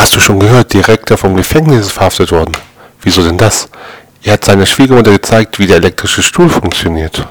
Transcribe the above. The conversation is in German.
Hast du schon gehört, Direktor vom Gefängnis ist verhaftet worden. Wieso denn das? Er hat seiner Schwiegermutter gezeigt, wie der elektrische Stuhl funktioniert.